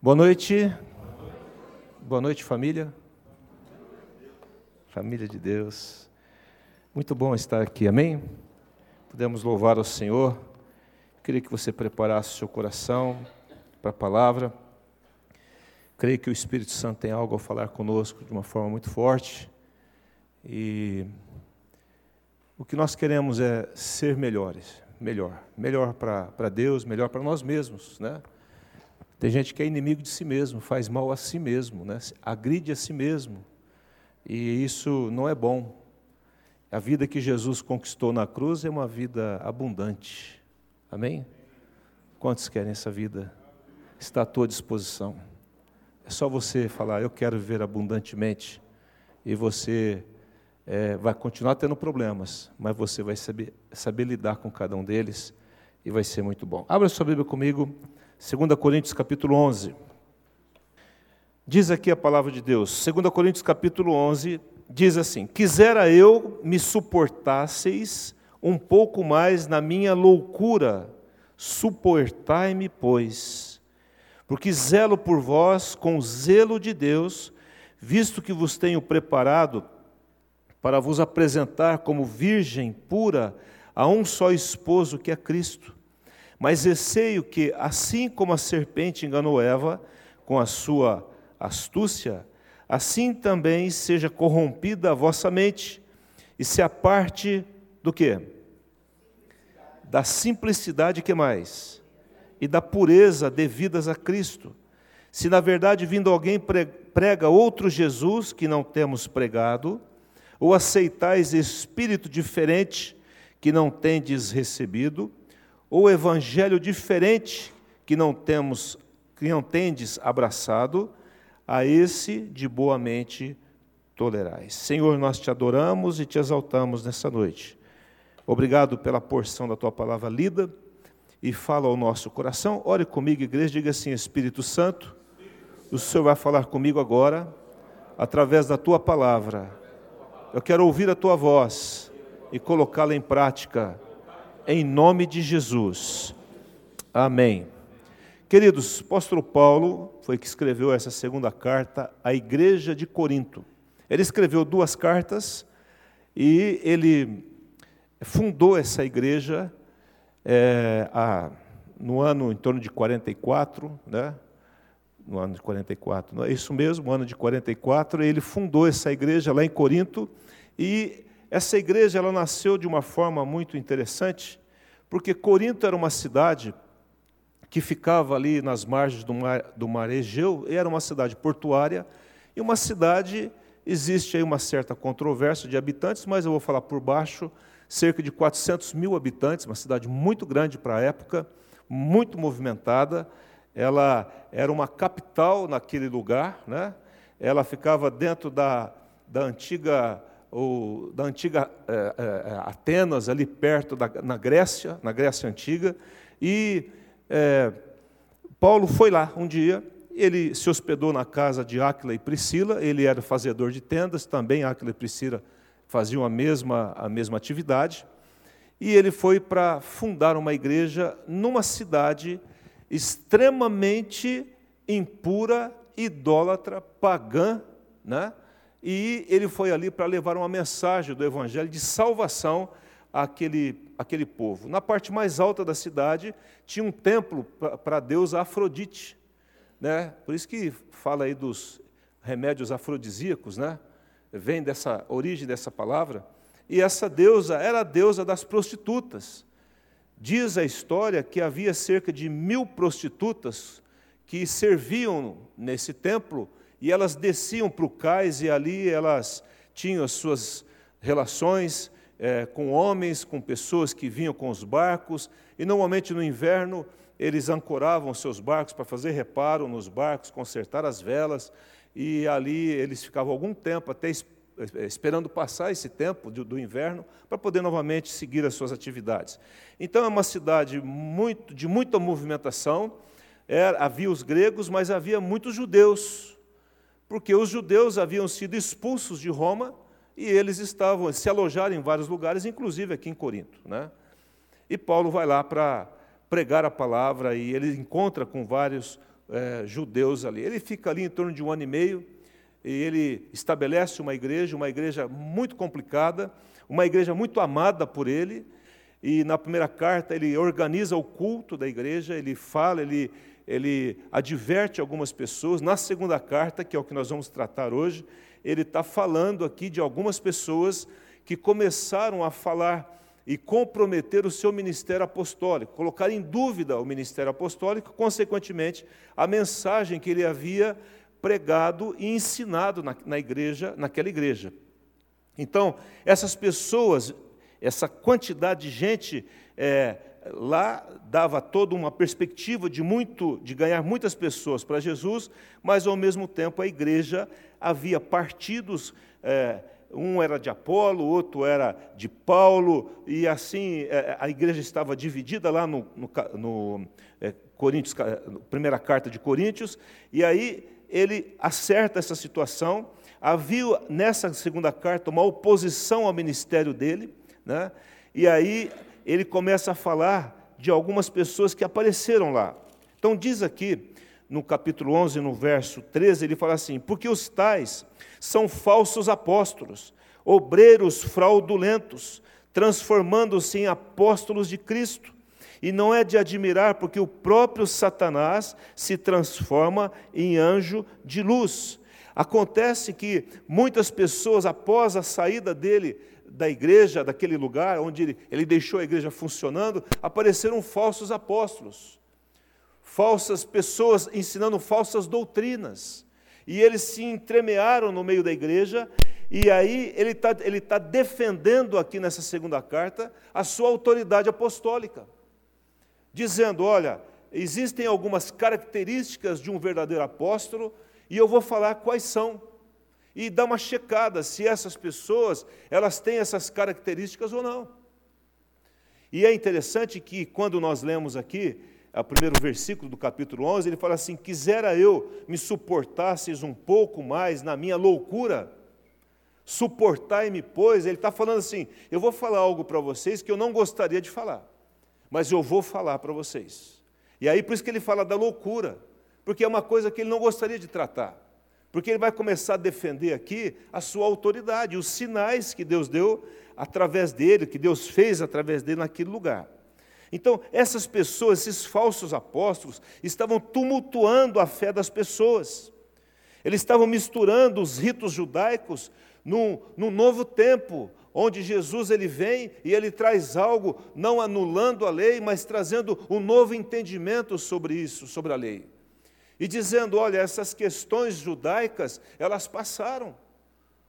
Boa noite. Boa noite, família. Família de Deus. Muito bom estar aqui, amém? Podemos louvar ao Senhor. Queria que você preparasse o seu coração para a palavra. Creio que o Espírito Santo tem algo a falar conosco de uma forma muito forte. E o que nós queremos é ser melhores, melhor, melhor para Deus, melhor para nós mesmos, né? Tem gente que é inimigo de si mesmo, faz mal a si mesmo, né? agride a si mesmo. E isso não é bom. A vida que Jesus conquistou na cruz é uma vida abundante. Amém? Quantos querem essa vida? Está à tua disposição. É só você falar, eu quero viver abundantemente. E você é, vai continuar tendo problemas, mas você vai saber, saber lidar com cada um deles e vai ser muito bom. Abra sua Bíblia comigo 2 Coríntios capítulo 11. Diz aqui a palavra de Deus, 2 Coríntios capítulo 11, diz assim: Quisera eu me suportasseis um pouco mais na minha loucura, suportai-me, pois, porque zelo por vós com zelo de Deus, visto que vos tenho preparado para vos apresentar como virgem pura a um só esposo que é Cristo. Mas receio que, assim como a serpente enganou Eva com a sua astúcia, assim também seja corrompida a vossa mente e se aparte do que? Da simplicidade que mais? E da pureza devidas a Cristo. Se na verdade vindo alguém prega outro Jesus que não temos pregado, ou aceitais espírito diferente que não tendes recebido, ou evangelho diferente que não temos, que não tendes abraçado, a esse de boa mente tolerais. Senhor, nós te adoramos e te exaltamos nessa noite. Obrigado pela porção da tua palavra lida e fala ao nosso coração. Ore comigo, igreja, diga assim: Espírito Santo, o Senhor vai falar comigo agora, através da tua palavra. Eu quero ouvir a tua voz e colocá-la em prática em nome de Jesus. Amém. Queridos, o apóstolo Paulo foi que escreveu essa segunda carta à igreja de Corinto. Ele escreveu duas cartas e ele fundou essa igreja é, a, no ano em torno de 44, né? no ano de 44, não é isso mesmo, no ano de 44, ele fundou essa igreja lá em Corinto e essa igreja ela nasceu de uma forma muito interessante, porque Corinto era uma cidade que ficava ali nas margens do mar, do mar Egeu, era uma cidade portuária, e uma cidade, existe aí uma certa controvérsia de habitantes, mas eu vou falar por baixo, cerca de 400 mil habitantes, uma cidade muito grande para a época, muito movimentada, ela era uma capital naquele lugar, né? ela ficava dentro da, da antiga ou da antiga é, é, Atenas, ali perto da, na Grécia, na Grécia antiga, e é, Paulo foi lá um dia, ele se hospedou na casa de Áquila e Priscila, ele era fazedor de tendas, também Áquila e Priscila faziam a mesma, a mesma atividade, e ele foi para fundar uma igreja numa cidade extremamente impura, idólatra, pagã, né? E ele foi ali para levar uma mensagem do Evangelho de salvação àquele, àquele povo. Na parte mais alta da cidade tinha um templo para a deusa Afrodite. Né? Por isso que fala aí dos remédios afrodisíacos, né? vem dessa origem dessa palavra. E essa deusa era a deusa das prostitutas. Diz a história que havia cerca de mil prostitutas que serviam nesse templo e elas desciam para o cais e ali elas tinham as suas relações é, com homens, com pessoas que vinham com os barcos, e normalmente no inverno eles ancoravam seus barcos para fazer reparo nos barcos, consertar as velas, e ali eles ficavam algum tempo, até esperando passar esse tempo do inverno, para poder novamente seguir as suas atividades. Então é uma cidade muito, de muita movimentação, era, havia os gregos, mas havia muitos judeus, porque os judeus haviam sido expulsos de Roma e eles estavam se alojaram em vários lugares, inclusive aqui em Corinto, né? E Paulo vai lá para pregar a palavra e ele encontra com vários é, judeus ali. Ele fica ali em torno de um ano e meio, e ele estabelece uma igreja, uma igreja muito complicada, uma igreja muito amada por ele, e na primeira carta ele organiza o culto da igreja, ele fala, ele, ele adverte algumas pessoas. Na segunda carta, que é o que nós vamos tratar hoje, ele está falando aqui de algumas pessoas que começaram a falar e comprometer o seu ministério apostólico, colocar em dúvida o ministério apostólico, consequentemente, a mensagem que ele havia pregado e ensinado na, na igreja, naquela igreja. Então, essas pessoas, essa quantidade de gente é, lá dava toda uma perspectiva de muito, de ganhar muitas pessoas para Jesus, mas ao mesmo tempo a igreja havia partidos. É, um era de Apolo, outro era de Paulo, e assim é, a igreja estava dividida lá no, no, no é, Coríntios, primeira carta de Coríntios, e aí ele acerta essa situação. Havia nessa segunda carta uma oposição ao ministério dele, né? e aí ele começa a falar de algumas pessoas que apareceram lá. Então, diz aqui, no capítulo 11, no verso 13, ele fala assim: Porque os tais são falsos apóstolos, obreiros fraudulentos, transformando-se em apóstolos de Cristo. E não é de admirar, porque o próprio Satanás se transforma em anjo de luz. Acontece que muitas pessoas, após a saída dele da igreja, daquele lugar onde ele, deixou a igreja funcionando, apareceram falsos apóstolos, falsas pessoas ensinando falsas doutrinas. E eles se entremearam no meio da igreja, e aí ele está ele tá defendendo aqui nessa segunda carta a sua autoridade apostólica, dizendo: olha, existem algumas características de um verdadeiro apóstolo, e eu vou falar quais são. E dá uma checada se essas pessoas elas têm essas características ou não. E é interessante que quando nós lemos aqui, o primeiro versículo do capítulo 11, ele fala assim: Quisera eu me suportasseis um pouco mais na minha loucura, suportai-me, pois. Ele está falando assim: Eu vou falar algo para vocês que eu não gostaria de falar, mas eu vou falar para vocês. E aí por isso que ele fala da loucura, porque é uma coisa que ele não gostaria de tratar. Porque ele vai começar a defender aqui a sua autoridade, os sinais que Deus deu através dele, que Deus fez através dele naquele lugar. Então, essas pessoas, esses falsos apóstolos, estavam tumultuando a fé das pessoas. Eles estavam misturando os ritos judaicos num, num novo tempo, onde Jesus ele vem e ele traz algo, não anulando a lei, mas trazendo um novo entendimento sobre isso, sobre a lei. E dizendo, olha, essas questões judaicas, elas passaram.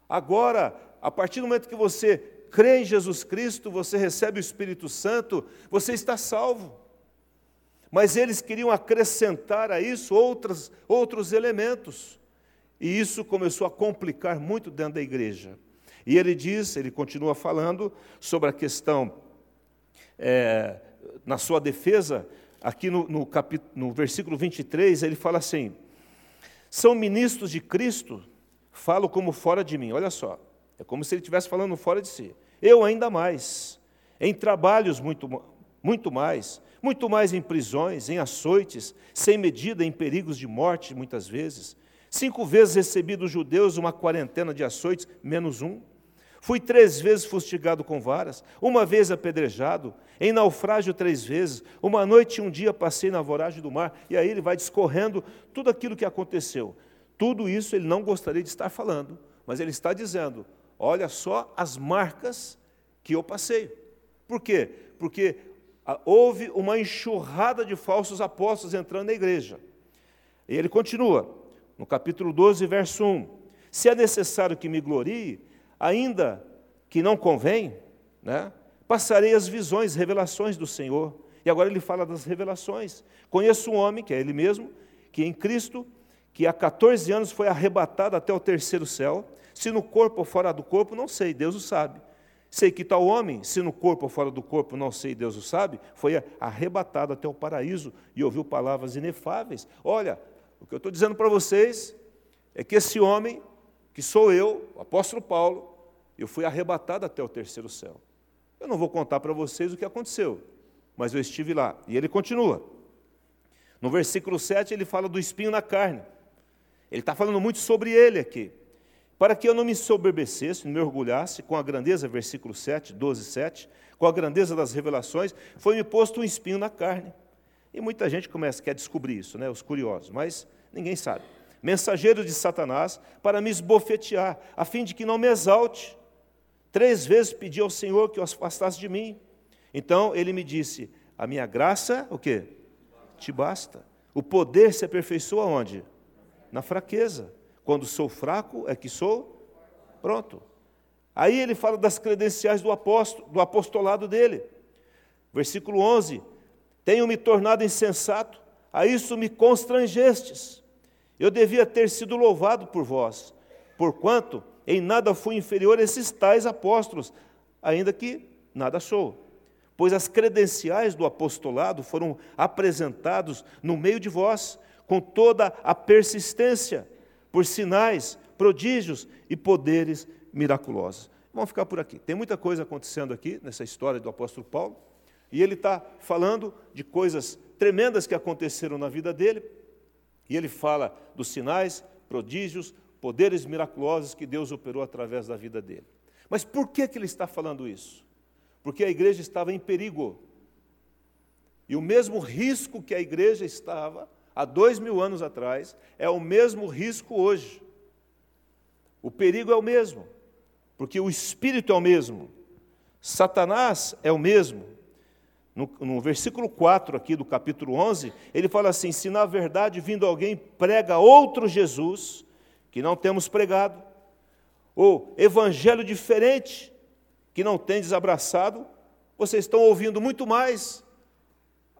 Agora, a partir do momento que você crê em Jesus Cristo, você recebe o Espírito Santo, você está salvo. Mas eles queriam acrescentar a isso outros, outros elementos. E isso começou a complicar muito dentro da igreja. E ele diz, ele continua falando sobre a questão, é, na sua defesa, aqui no, no, no versículo 23, ele fala assim: são ministros de Cristo, falo como fora de mim. Olha só, é como se ele estivesse falando fora de si. Eu ainda mais, em trabalhos muito, muito mais, muito mais em prisões, em açoites, sem medida, em perigos de morte, muitas vezes. Cinco vezes recebi dos judeus uma quarentena de açoites, menos um. Fui três vezes fustigado com varas, uma vez apedrejado, em naufrágio três vezes, uma noite e um dia passei na voragem do mar, e aí ele vai discorrendo tudo aquilo que aconteceu. Tudo isso ele não gostaria de estar falando, mas ele está dizendo: olha só as marcas que eu passei. Por quê? Porque ah, houve uma enxurrada de falsos apóstolos entrando na igreja. E ele continua, no capítulo 12, verso 1: Se é necessário que me glorie, ainda que não convém, né, passarei as visões, revelações do Senhor. E agora ele fala das revelações. Conheço um homem, que é ele mesmo, que em Cristo, que há 14 anos foi arrebatado até o terceiro céu, se no corpo ou fora do corpo, não sei, Deus o sabe. Sei que tal homem, se no corpo ou fora do corpo, não sei, Deus o sabe, foi arrebatado até o paraíso e ouviu palavras inefáveis. Olha, o que eu estou dizendo para vocês é que esse homem, que sou eu, o apóstolo Paulo, eu fui arrebatado até o terceiro céu. Eu não vou contar para vocês o que aconteceu, mas eu estive lá. E ele continua. No versículo 7 ele fala do espinho na carne. Ele está falando muito sobre ele aqui. Para que eu não me soberbecesse, não me orgulhasse com a grandeza, versículo 7, 12, 7, com a grandeza das revelações, foi-me posto um espinho na carne. E muita gente começa, quer descobrir isso, né, os curiosos, mas ninguém sabe. Mensageiro de Satanás para me esbofetear, a fim de que não me exalte. Três vezes pedi ao Senhor que o afastasse de mim. Então ele me disse: A minha graça, o quê? Te basta. O poder se aperfeiçoa onde? Na fraqueza. Quando sou fraco é que sou pronto. Aí ele fala das credenciais do apóstolo, do apostolado dele. Versículo 11: Tenho me tornado insensato, a isso me constrangestes. Eu devia ter sido louvado por vós, porquanto em nada fui inferior a esses tais apóstolos, ainda que nada sou. Pois as credenciais do apostolado foram apresentados no meio de vós, com toda a persistência, por sinais, prodígios e poderes miraculosos. Vamos ficar por aqui. Tem muita coisa acontecendo aqui nessa história do apóstolo Paulo, e ele está falando de coisas tremendas que aconteceram na vida dele, e ele fala dos sinais, prodígios, poderes miraculosos que Deus operou através da vida dele. Mas por que, que ele está falando isso? Porque a igreja estava em perigo. E o mesmo risco que a igreja estava há dois mil anos atrás é o mesmo risco hoje. O perigo é o mesmo, porque o espírito é o mesmo, Satanás é o mesmo. No, no, versículo 4 aqui do capítulo 11, ele fala assim: Se na verdade vindo alguém prega outro Jesus, que não temos pregado, ou evangelho diferente, que não tendes abraçado, vocês estão ouvindo muito mais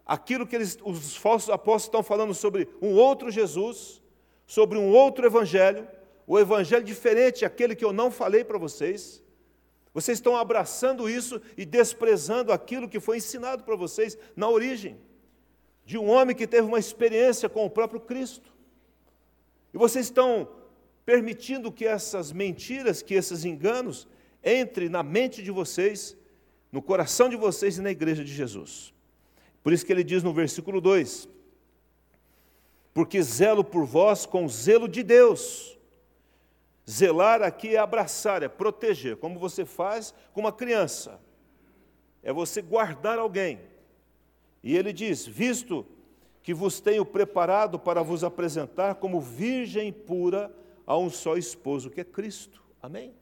aquilo que eles, os falsos apóstolos estão falando sobre um outro Jesus, sobre um outro evangelho, o evangelho diferente, aquele que eu não falei para vocês. Vocês estão abraçando isso e desprezando aquilo que foi ensinado para vocês na origem, de um homem que teve uma experiência com o próprio Cristo. E vocês estão permitindo que essas mentiras, que esses enganos, entrem na mente de vocês, no coração de vocês e na igreja de Jesus. Por isso que ele diz no versículo 2: Porque zelo por vós com zelo de Deus Zelar aqui é abraçar, é proteger, como você faz com uma criança. É você guardar alguém. E ele diz: Visto que vos tenho preparado para vos apresentar como virgem pura a um só esposo, que é Cristo. Amém?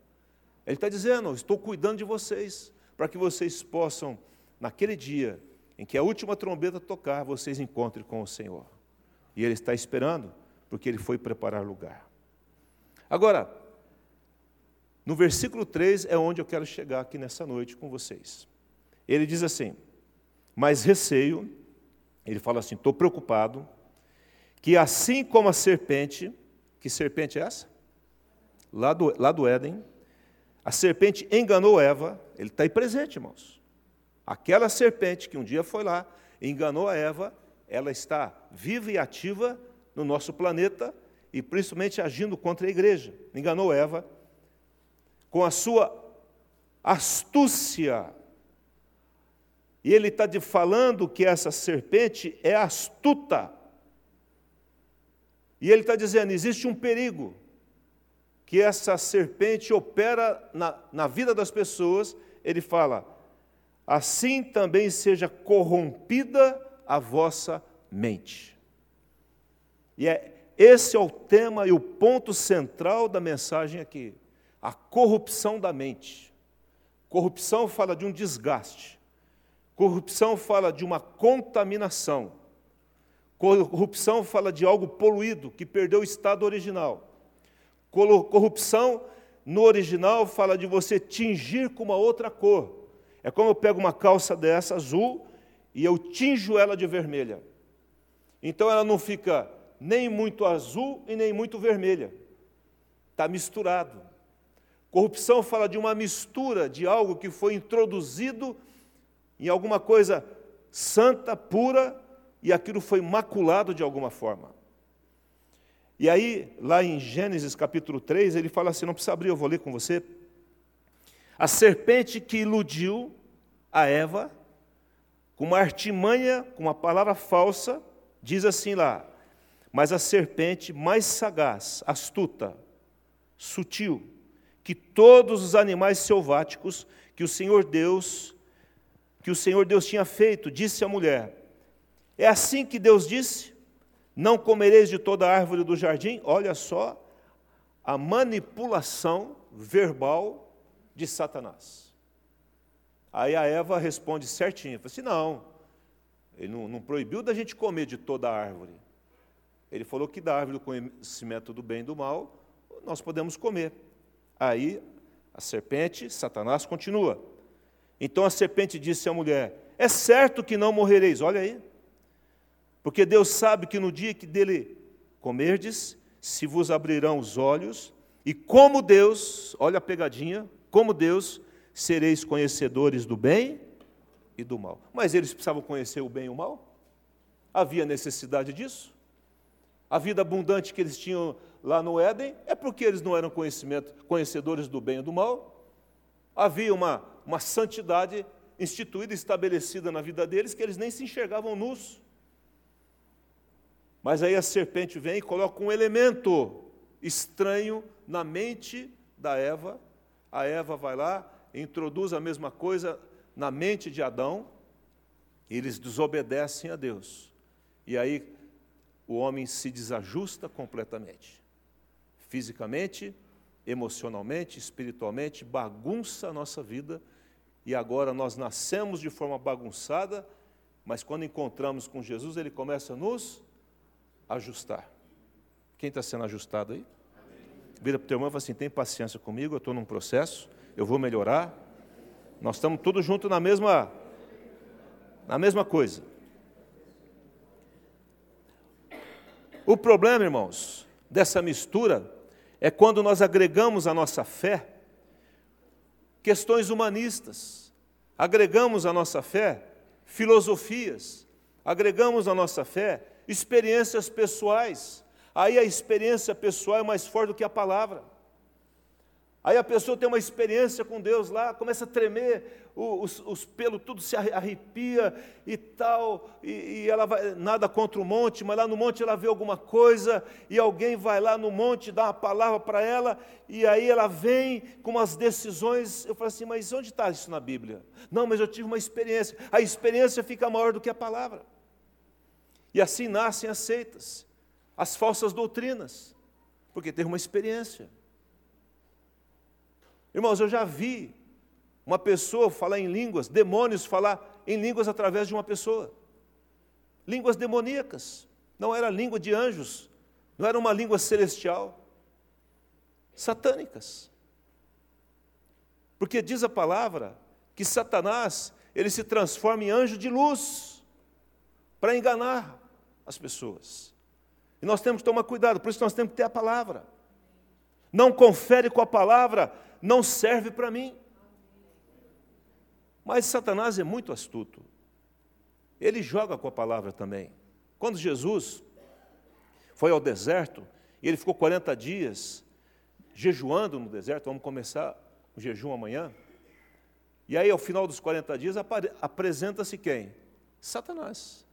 Ele está dizendo: Estou cuidando de vocês, para que vocês possam, naquele dia em que a última trombeta tocar, vocês encontrem com o Senhor. E Ele está esperando, porque Ele foi preparar lugar. Agora, no versículo 3 é onde eu quero chegar aqui nessa noite com vocês. Ele diz assim: Mas receio, ele fala assim: estou preocupado, que assim como a serpente, que serpente é essa? Lá do, lá do Éden, a serpente enganou Eva, ele está aí presente, irmãos. Aquela serpente que um dia foi lá, enganou a Eva, ela está viva e ativa no nosso planeta e principalmente agindo contra a igreja. Enganou Eva com a sua astúcia. E ele está falando que essa serpente é astuta. E ele está dizendo: existe um perigo, que essa serpente opera na, na vida das pessoas. Ele fala: assim também seja corrompida a vossa mente. E é esse é o tema e o ponto central da mensagem aqui. A corrupção da mente. Corrupção fala de um desgaste. Corrupção fala de uma contaminação. Corrupção fala de algo poluído, que perdeu o estado original. Corrupção, no original, fala de você tingir com uma outra cor. É como eu pego uma calça dessa, azul, e eu tinjo ela de vermelha. Então ela não fica nem muito azul e nem muito vermelha. Está misturado. Corrupção fala de uma mistura de algo que foi introduzido em alguma coisa santa, pura, e aquilo foi maculado de alguma forma. E aí, lá em Gênesis capítulo 3, ele fala assim: não precisa abrir, eu vou ler com você. A serpente que iludiu a Eva, com uma artimanha, com uma palavra falsa, Diz assim lá: Mas a serpente mais sagaz, astuta, sutil, que todos os animais selváticos que o Senhor Deus que o Senhor Deus tinha feito, disse à mulher: É assim que Deus disse: Não comereis de toda árvore do jardim? Olha só a manipulação verbal de Satanás. Aí a Eva responde certinho, fala assim, não, ele não, não proibiu da gente comer de toda árvore. Ele falou que da árvore do conhecimento do bem e do mal, nós podemos comer. Aí a serpente, Satanás, continua. Então a serpente disse à mulher: É certo que não morrereis, olha aí. Porque Deus sabe que no dia que dele comerdes, se vos abrirão os olhos, e como Deus, olha a pegadinha, como Deus, sereis conhecedores do bem e do mal. Mas eles precisavam conhecer o bem e o mal? Havia necessidade disso? A vida abundante que eles tinham lá no Éden é porque eles não eram conhecedores do bem e do mal. Havia uma, uma santidade instituída, estabelecida na vida deles, que eles nem se enxergavam nus. Mas aí a serpente vem e coloca um elemento estranho na mente da Eva. A Eva vai lá, introduz a mesma coisa na mente de Adão, e eles desobedecem a Deus. E aí o homem se desajusta completamente. Fisicamente, emocionalmente, espiritualmente, bagunça a nossa vida, e agora nós nascemos de forma bagunçada, mas quando encontramos com Jesus, ele começa a nos ajustar. Quem está sendo ajustado aí? Vira para o teu irmão e fala assim: tem paciência comigo, eu estou num processo, eu vou melhorar. Nós estamos todos juntos na mesma, na mesma coisa. O problema, irmãos, dessa mistura é quando nós agregamos à nossa fé questões humanistas, agregamos à nossa fé filosofias, agregamos à nossa fé experiências pessoais. Aí a experiência pessoal é mais forte do que a palavra. Aí a pessoa tem uma experiência com Deus lá, começa a tremer, os, os pelos tudo se arrepia e tal, e, e, ela vai, nada contra o monte, mas lá no monte ela vê alguma coisa, e alguém vai lá no monte, dá uma palavra para ela, e aí ela vem com umas decisões. Eu falo assim, mas onde está isso na Bíblia? Não, mas eu tive uma experiência. A experiência fica maior do que a palavra. E assim nascem as seitas, as falsas doutrinas, porque teve uma experiência. Irmãos, eu já vi uma pessoa falar em línguas, demônios falar em línguas através de uma pessoa. Línguas demoníacas. Não era língua de anjos, não era uma língua celestial. Satânicas. Porque diz a palavra que Satanás, ele se transforma em anjo de luz para enganar as pessoas. E nós temos que tomar cuidado, por isso nós temos que ter a palavra. Não confere com a palavra não serve para mim. Mas Satanás é muito astuto. Ele joga com a palavra também. Quando Jesus foi ao deserto, e ele ficou 40 dias jejuando no deserto, vamos começar o jejum amanhã. E aí, ao final dos 40 dias, apresenta-se quem? Satanás.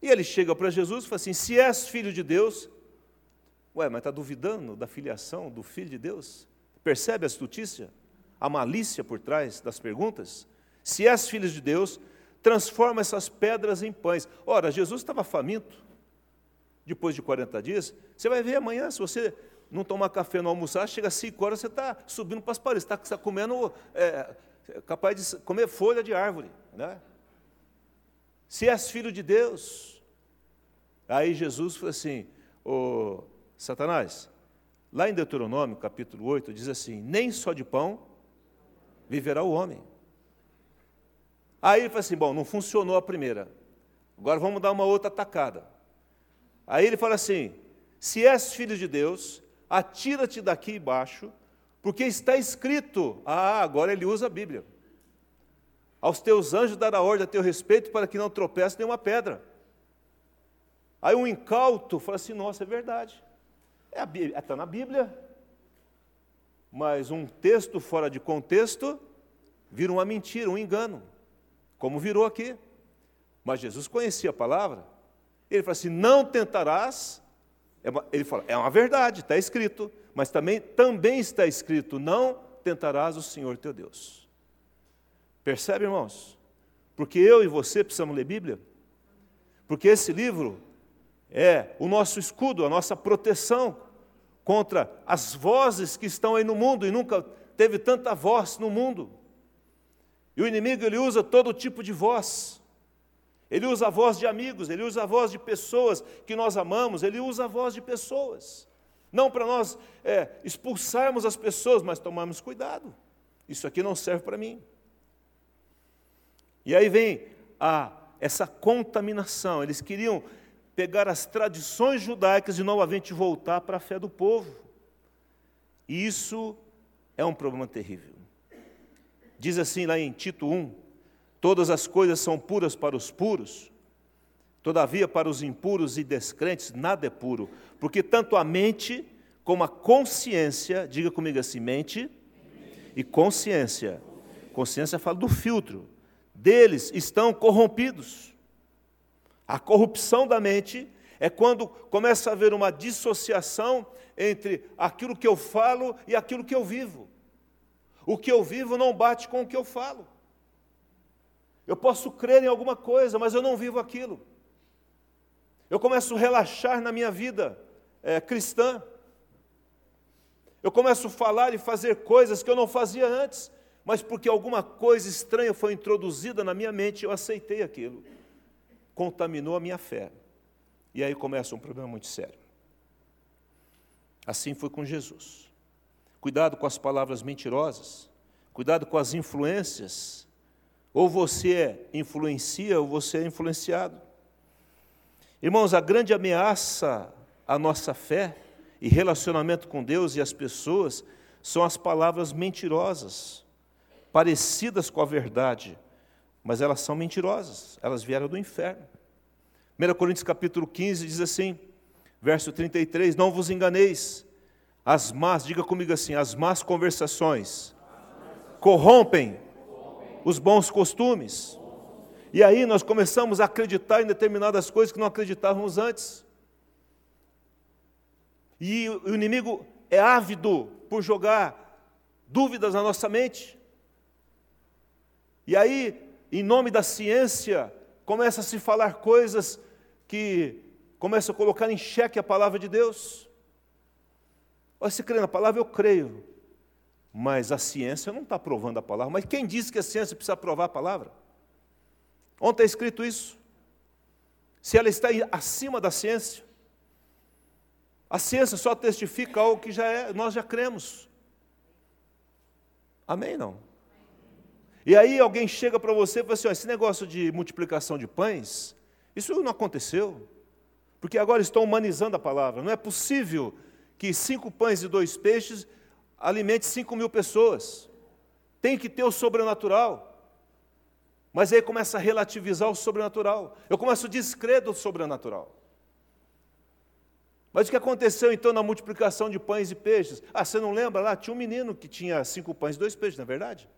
E ele chega para Jesus e fala assim: Se és filho de Deus, ué, mas está duvidando da filiação do filho de Deus? Percebe a astutícia? A malícia por trás das perguntas? Se és filho de Deus, transforma essas pedras em pães. Ora, Jesus estava faminto, depois de 40 dias. Você vai ver amanhã, se você não tomar café, não almoçar, chega às 5 horas, você está subindo para as paredes, está tá comendo, é, capaz de comer folha de árvore. Né? Se és filho de Deus. Aí Jesus falou assim, ô Satanás, Lá em Deuteronômio, capítulo 8, diz assim: Nem só de pão viverá o homem. Aí ele fala assim: Bom, não funcionou a primeira, agora vamos dar uma outra atacada. Aí ele fala assim: Se és filho de Deus, atira-te daqui embaixo, porque está escrito. Ah, agora ele usa a Bíblia. Aos teus anjos dará ordem a teu respeito para que não tropece nenhuma pedra. Aí um incauto fala assim: Nossa, é verdade. É está na Bíblia. Mas um texto fora de contexto vira uma mentira, um engano, como virou aqui. Mas Jesus conhecia a palavra. Ele fala assim: não tentarás. É ele fala, é uma verdade, está escrito, mas também, também está escrito: não tentarás o Senhor teu Deus. Percebe, irmãos? Porque eu e você precisamos ler Bíblia. Porque esse livro é o nosso escudo, a nossa proteção contra as vozes que estão aí no mundo e nunca teve tanta voz no mundo. E o inimigo ele usa todo tipo de voz. Ele usa a voz de amigos, ele usa a voz de pessoas que nós amamos, ele usa a voz de pessoas. Não para nós é, expulsarmos as pessoas, mas tomarmos cuidado. Isso aqui não serve para mim. E aí vem a, essa contaminação. Eles queriam pegar as tradições judaicas e novamente voltar para a fé do povo. E isso é um problema terrível. Diz assim lá em Tito 1: Todas as coisas são puras para os puros, todavia para os impuros e descrentes nada é puro, porque tanto a mente como a consciência, diga comigo assim, mente e consciência. Consciência fala do filtro, deles estão corrompidos. A corrupção da mente é quando começa a haver uma dissociação entre aquilo que eu falo e aquilo que eu vivo. O que eu vivo não bate com o que eu falo. Eu posso crer em alguma coisa, mas eu não vivo aquilo. Eu começo a relaxar na minha vida é, cristã. Eu começo a falar e fazer coisas que eu não fazia antes, mas porque alguma coisa estranha foi introduzida na minha mente, eu aceitei aquilo. Contaminou a minha fé. E aí começa um problema muito sério. Assim foi com Jesus. Cuidado com as palavras mentirosas, cuidado com as influências. Ou você influencia ou você é influenciado. Irmãos, a grande ameaça à nossa fé e relacionamento com Deus e as pessoas são as palavras mentirosas, parecidas com a verdade, mas elas são mentirosas, elas vieram do inferno. 1 Coríntios capítulo 15 diz assim, verso 33, não vos enganeis, as más, diga comigo assim, as más conversações corrompem os bons costumes. E aí nós começamos a acreditar em determinadas coisas que não acreditávamos antes. E o inimigo é ávido por jogar dúvidas na nossa mente. E aí, em nome da ciência, começa a se falar coisas que começam a colocar em xeque a palavra de Deus. Olha, se crê na palavra, eu creio. Mas a ciência não está provando a palavra. Mas quem disse que a ciência precisa provar a palavra? Onde está escrito isso? Se ela está acima da ciência, a ciência só testifica algo que já é, nós já cremos. Amém? Não? E aí alguém chega para você e fala assim: esse negócio de multiplicação de pães, isso não aconteceu. Porque agora estão humanizando a palavra. Não é possível que cinco pães e dois peixes alimente cinco mil pessoas. Tem que ter o sobrenatural. Mas aí começa a relativizar o sobrenatural. Eu começo a descrer do sobrenatural. Mas o que aconteceu então na multiplicação de pães e peixes? Ah, você não lembra lá? Tinha um menino que tinha cinco pães e dois peixes, não é verdade?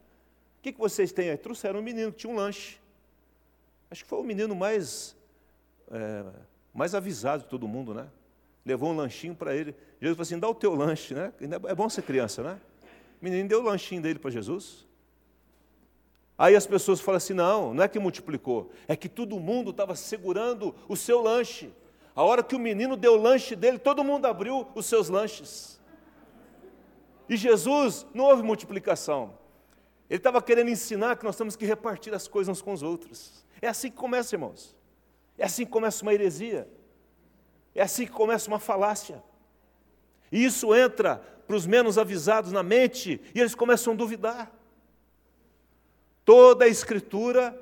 Que, que vocês têm aí? Trouxeram um menino que tinha um lanche. Acho que foi o menino mais, é, mais avisado de todo mundo, né? Levou um lanchinho para ele. Jesus falou assim: dá o teu lanche, né? É bom ser criança, né? O menino deu o lanchinho dele para Jesus. Aí as pessoas falam assim: não, não é que multiplicou, é que todo mundo estava segurando o seu lanche. A hora que o menino deu o lanche dele, todo mundo abriu os seus lanches. E Jesus, não houve multiplicação. Ele estava querendo ensinar que nós temos que repartir as coisas uns com os outros. É assim que começa, irmãos. É assim que começa uma heresia. É assim que começa uma falácia. E isso entra para os menos avisados na mente e eles começam a duvidar. Toda a escritura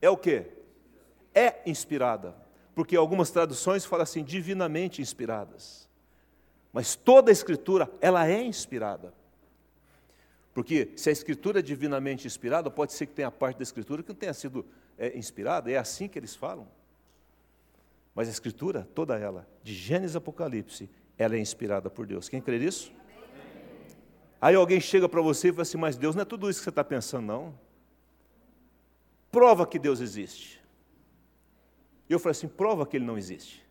é o que? É inspirada. Porque algumas traduções falam assim, divinamente inspiradas. Mas toda a escritura, ela é inspirada. Porque se a escritura é divinamente inspirada, pode ser que tenha parte da escritura que não tenha sido é, inspirada, é assim que eles falam. Mas a escritura, toda ela, de Gênesis Apocalipse, ela é inspirada por Deus. Quem crê nisso? Aí alguém chega para você e fala assim, mas Deus não é tudo isso que você está pensando, não prova que Deus existe. E eu falei assim: prova que ele não existe.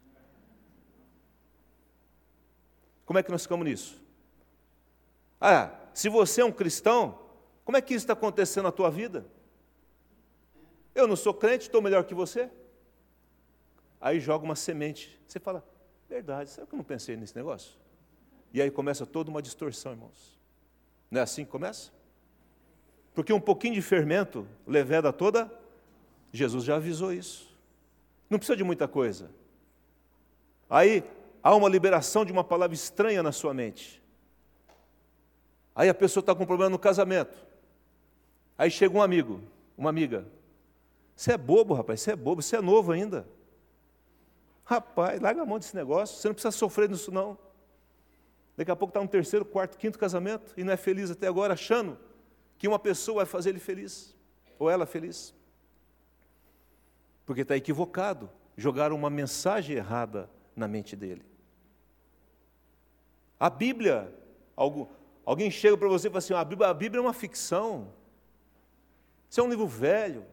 Como é que nós ficamos nisso? Ah, se você é um cristão, como é que isso está acontecendo na tua vida? Eu não sou crente, estou melhor que você. Aí joga uma semente. Você fala, verdade, sabe que eu não pensei nesse negócio? E aí começa toda uma distorção, irmãos. Não é assim que começa? Porque um pouquinho de fermento leveda toda. Jesus já avisou isso. Não precisa de muita coisa. Aí há uma liberação de uma palavra estranha na sua mente. Aí a pessoa está com um problema no casamento. Aí chega um amigo, uma amiga. Você é bobo, rapaz, você é bobo, você é novo ainda. Rapaz, larga a mão desse negócio, você não precisa sofrer nisso não. Daqui a pouco está no terceiro, quarto, quinto casamento e não é feliz até agora, achando que uma pessoa vai fazer ele feliz, ou ela feliz. Porque está equivocado, jogaram uma mensagem errada na mente dele. A Bíblia, alguém chega para você e fala assim: a Bíblia, a Bíblia é uma ficção, isso é um livro velho,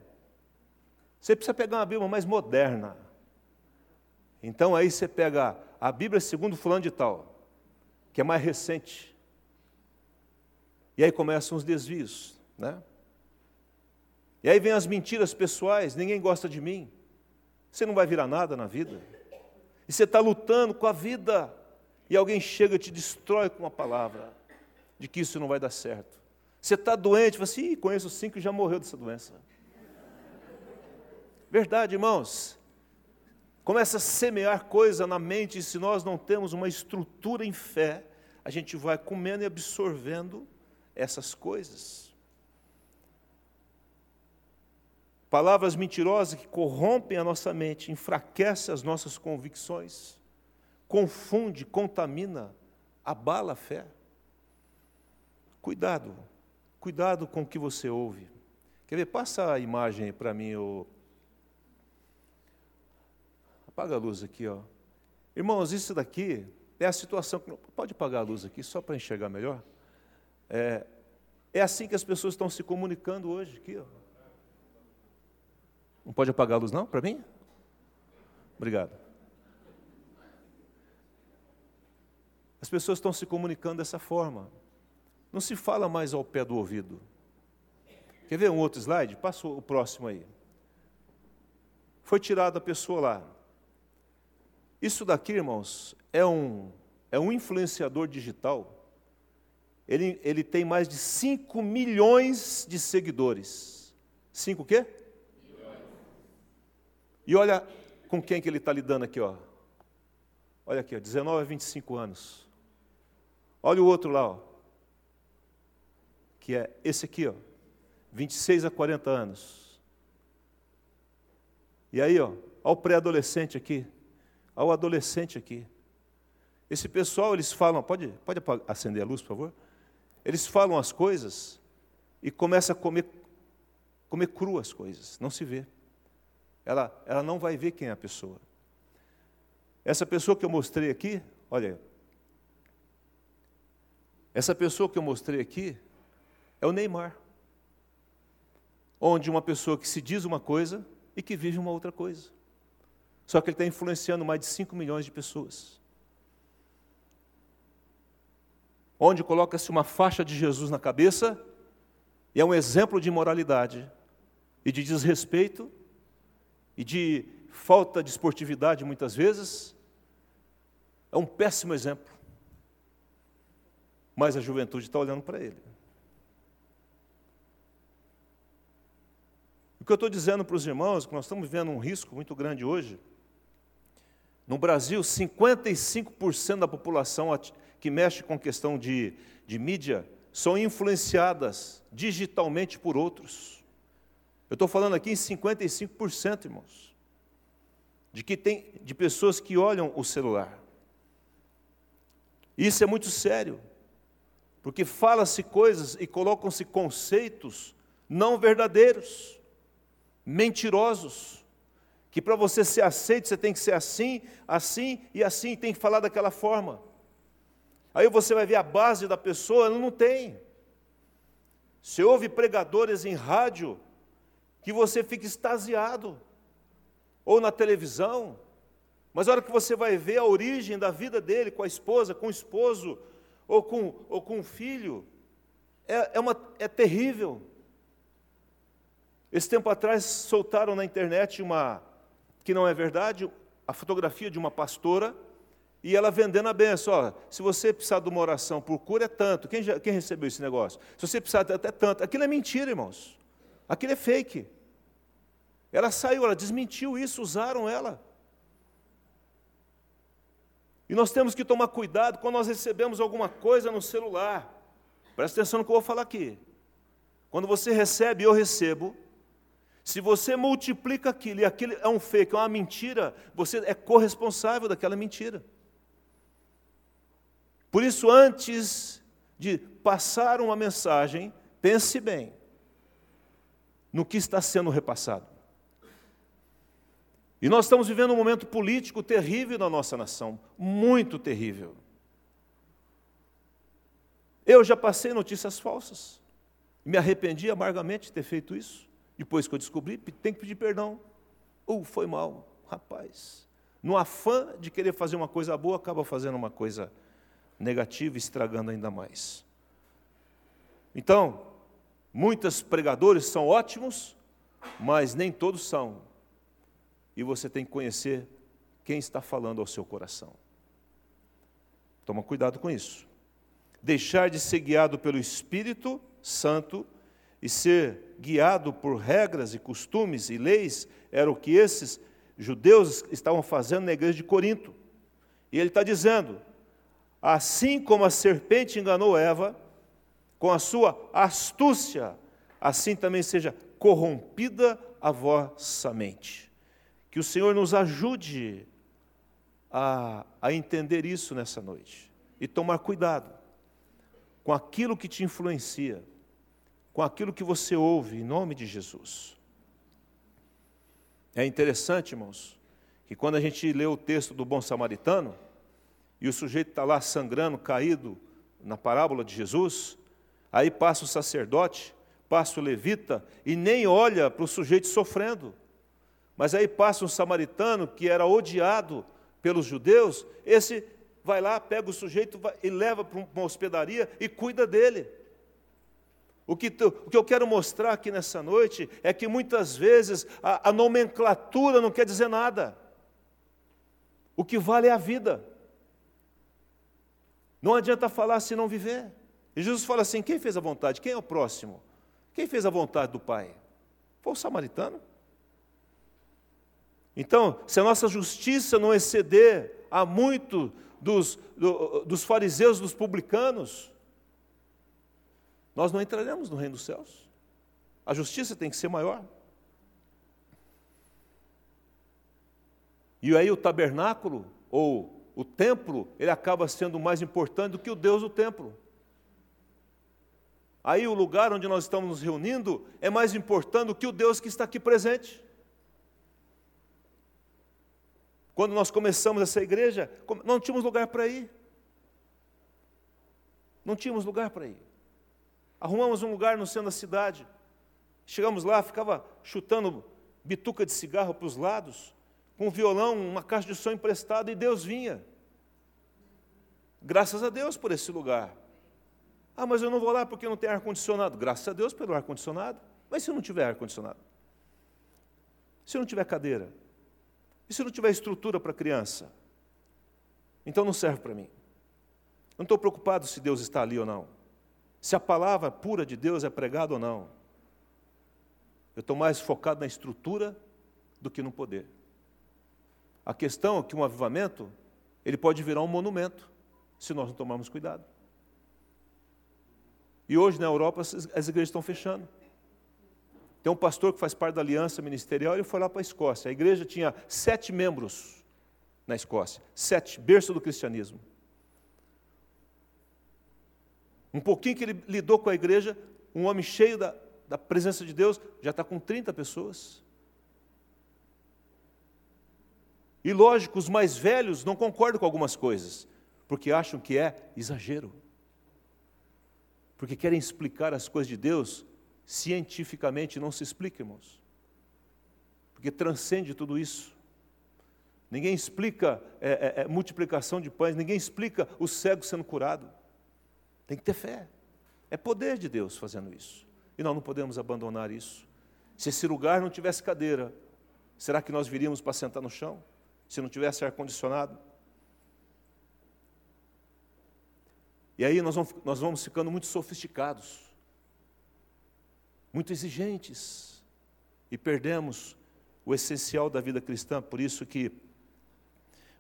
você precisa pegar uma Bíblia mais moderna. Então aí você pega a Bíblia segundo fulano de tal, que é mais recente. E aí começam os desvios, né? E aí vem as mentiras pessoais, ninguém gosta de mim. Você não vai virar nada na vida. E você está lutando com a vida. E alguém chega e te destrói com uma palavra de que isso não vai dar certo. Você está doente, você assim, conheço cinco que já morreu dessa doença. Verdade, irmãos. Começa a semear coisa na mente, e se nós não temos uma estrutura em fé, a gente vai comendo e absorvendo essas coisas. Palavras mentirosas que corrompem a nossa mente, enfraquecem as nossas convicções, confunde, contamina, abala a fé. Cuidado, cuidado com o que você ouve. Quer ver? Passa a imagem para mim, Apaga a luz aqui, ó. Irmãos, isso daqui é a situação. Pode apagar a luz aqui, só para enxergar melhor. É, é assim que as pessoas estão se comunicando hoje, aqui, ó. Não pode apagar a luz, não? Para mim? Obrigado. As pessoas estão se comunicando dessa forma. Não se fala mais ao pé do ouvido. Quer ver um outro slide? Passa o próximo aí. Foi tirada a pessoa lá. Isso daqui, irmãos, é um, é um influenciador digital. Ele, ele tem mais de 5 milhões de seguidores. 5 o quê? Milhões. E olha com quem que ele está lidando aqui, ó. Olha aqui, ó, 19 a 25 anos. Olha o outro lá, ó. Que é esse aqui, ó. 26 a 40 anos. E aí, ó, olha o pré-adolescente aqui, ao adolescente aqui. Esse pessoal, eles falam, pode, pode acender a luz, por favor? Eles falam as coisas e começam a comer, comer cru as coisas, não se vê. Ela, ela não vai ver quem é a pessoa. Essa pessoa que eu mostrei aqui, olha, essa pessoa que eu mostrei aqui é o Neymar. Onde uma pessoa que se diz uma coisa e que vive uma outra coisa. Só que ele está influenciando mais de 5 milhões de pessoas. Onde coloca-se uma faixa de Jesus na cabeça e é um exemplo de imoralidade e de desrespeito e de falta de esportividade muitas vezes. É um péssimo exemplo. Mas a juventude está olhando para ele. Que eu estou dizendo para os irmãos, que nós estamos vivendo um risco muito grande hoje, no Brasil, 55% da população que mexe com questão de, de mídia são influenciadas digitalmente por outros. Eu estou falando aqui em 55%, irmãos, de que tem de pessoas que olham o celular. Isso é muito sério, porque fala-se coisas e colocam-se conceitos não verdadeiros, mentirosos que para você ser aceito você tem que ser assim, assim e assim, tem que falar daquela forma. Aí você vai ver a base da pessoa, ela não tem. Você ouve pregadores em rádio que você fica extasiado. ou na televisão, mas a hora que você vai ver a origem da vida dele com a esposa, com o esposo, ou com, ou com o filho, é, é, uma, é terrível. Esse tempo atrás soltaram na internet uma, que não é verdade, a fotografia de uma pastora e ela vendendo a benção. Se você precisar de uma oração por cura, é tanto. Quem, já, quem recebeu esse negócio? Se você precisar até é tanto. Aquilo é mentira, irmãos. Aquilo é fake. Ela saiu, ela desmentiu isso, usaram ela. E nós temos que tomar cuidado quando nós recebemos alguma coisa no celular. Presta atenção no que eu vou falar aqui. Quando você recebe, eu recebo. Se você multiplica aquilo e aquilo é um fake, é uma mentira, você é corresponsável daquela mentira. Por isso, antes de passar uma mensagem, pense bem no que está sendo repassado. E nós estamos vivendo um momento político terrível na nossa nação, muito terrível. Eu já passei notícias falsas, me arrependi amargamente de ter feito isso. Depois que eu descobri, tem que pedir perdão. Ou uh, foi mal, rapaz. No afã de querer fazer uma coisa boa, acaba fazendo uma coisa negativa, estragando ainda mais. Então, muitos pregadores são ótimos, mas nem todos são e você tem que conhecer quem está falando ao seu coração. Toma cuidado com isso. Deixar de ser guiado pelo Espírito Santo e ser guiado por regras e costumes e leis era o que esses judeus estavam fazendo na igreja de Corinto. E ele está dizendo: assim como a serpente enganou Eva, com a sua astúcia, assim também seja corrompida a vossa mente. Que o Senhor nos ajude a, a entender isso nessa noite e tomar cuidado com aquilo que te influencia, com aquilo que você ouve, em nome de Jesus. É interessante, irmãos, que quando a gente lê o texto do bom samaritano, e o sujeito está lá sangrando, caído na parábola de Jesus, aí passa o sacerdote, passa o levita, e nem olha para o sujeito sofrendo. Mas aí passa um samaritano que era odiado pelos judeus, esse vai lá, pega o sujeito e leva para uma hospedaria e cuida dele. O que, o que eu quero mostrar aqui nessa noite é que muitas vezes a, a nomenclatura não quer dizer nada. O que vale é a vida. Não adianta falar se não viver. E Jesus fala assim: quem fez a vontade? Quem é o próximo? Quem fez a vontade do Pai? Foi o samaritano. Então, se a nossa justiça não exceder a muito dos, do, dos fariseus, dos publicanos, nós não entraremos no reino dos céus. A justiça tem que ser maior. E aí o tabernáculo, ou o templo, ele acaba sendo mais importante do que o Deus do templo. Aí o lugar onde nós estamos nos reunindo é mais importante do que o Deus que está aqui presente. Quando nós começamos essa igreja, não tínhamos lugar para ir. Não tínhamos lugar para ir. Arrumamos um lugar no centro da cidade. Chegamos lá, ficava chutando bituca de cigarro para os lados, com um violão, uma caixa de som emprestada, e Deus vinha. Graças a Deus por esse lugar. Ah, mas eu não vou lá porque não tem ar-condicionado. Graças a Deus pelo ar-condicionado. Mas se não tiver ar-condicionado? Se não tiver cadeira? E se não tiver estrutura para criança? Então não serve para mim. Eu não estou preocupado se Deus está ali ou não. Se a palavra pura de Deus é pregada ou não. Eu estou mais focado na estrutura do que no poder. A questão é que um avivamento, ele pode virar um monumento, se nós não tomarmos cuidado. E hoje na Europa as igrejas estão fechando. Tem um pastor que faz parte da aliança ministerial, ele foi lá para a Escócia. A igreja tinha sete membros na Escócia, sete, berço do cristianismo. Um pouquinho que ele lidou com a igreja, um homem cheio da, da presença de Deus, já está com 30 pessoas. E lógico, os mais velhos não concordam com algumas coisas, porque acham que é exagero. Porque querem explicar as coisas de Deus cientificamente não se explica, irmãos. porque transcende tudo isso. Ninguém explica é, é, é, multiplicação de pães, ninguém explica o cego sendo curado. Tem que ter fé. É poder de Deus fazendo isso. E nós não podemos abandonar isso. Se esse lugar não tivesse cadeira, será que nós viríamos para sentar no chão? Se não tivesse ar-condicionado? E aí nós vamos, nós vamos ficando muito sofisticados, muito exigentes, e perdemos o essencial da vida cristã. Por isso que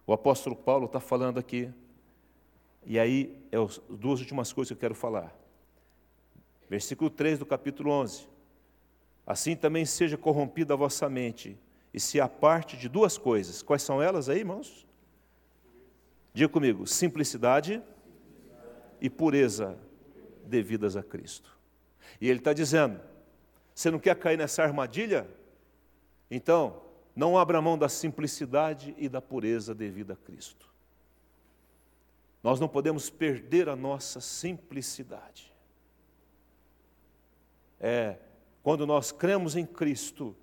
o apóstolo Paulo está falando aqui. E aí, é as duas últimas coisas que eu quero falar. Versículo 3 do capítulo 11. Assim também seja corrompida a vossa mente, e se aparte de duas coisas. Quais são elas aí, irmãos? Diga comigo: simplicidade e pureza devidas a Cristo. E ele está dizendo: você não quer cair nessa armadilha? Então, não abra mão da simplicidade e da pureza devida a Cristo. Nós não podemos perder a nossa simplicidade. É, quando nós cremos em Cristo,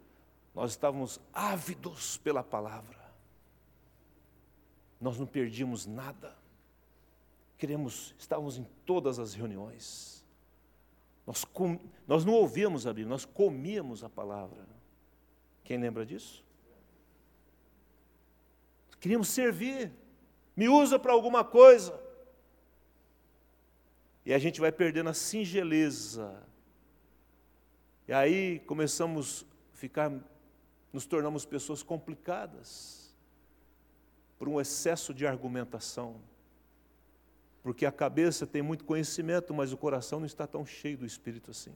nós estávamos ávidos pela palavra. Nós não perdíamos nada queremos, estávamos em todas as reuniões. Nós, com, nós não ouvíamos a Bíblia, nós comíamos a palavra. Quem lembra disso? Queríamos servir. Me usa para alguma coisa. E a gente vai perdendo a singeleza. E aí começamos a ficar, nos tornamos pessoas complicadas por um excesso de argumentação porque a cabeça tem muito conhecimento, mas o coração não está tão cheio do Espírito assim.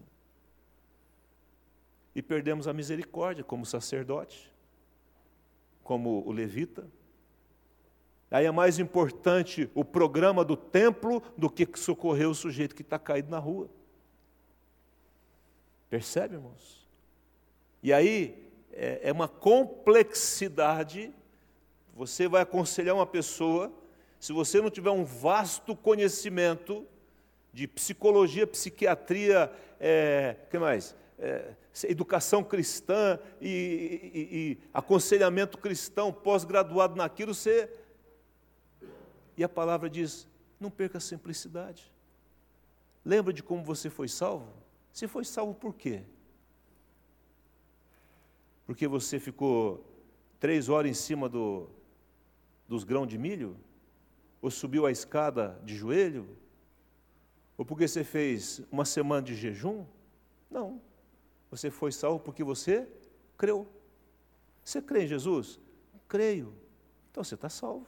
E perdemos a misericórdia como sacerdote, como o levita. Aí é mais importante o programa do templo do que socorrer o sujeito que está caído na rua. Percebe, irmãos? E aí é, é uma complexidade. Você vai aconselhar uma pessoa se você não tiver um vasto conhecimento de psicologia, psiquiatria, é, que mais? É, educação cristã e, e, e aconselhamento cristão, pós-graduado naquilo, você. E a palavra diz: não perca a simplicidade. Lembra de como você foi salvo? Você foi salvo por quê? Porque você ficou três horas em cima do, dos grãos de milho? Ou subiu a escada de joelho? Ou porque você fez uma semana de jejum? Não. Você foi salvo porque você creu. Você crê em Jesus? Creio. Então você está salvo.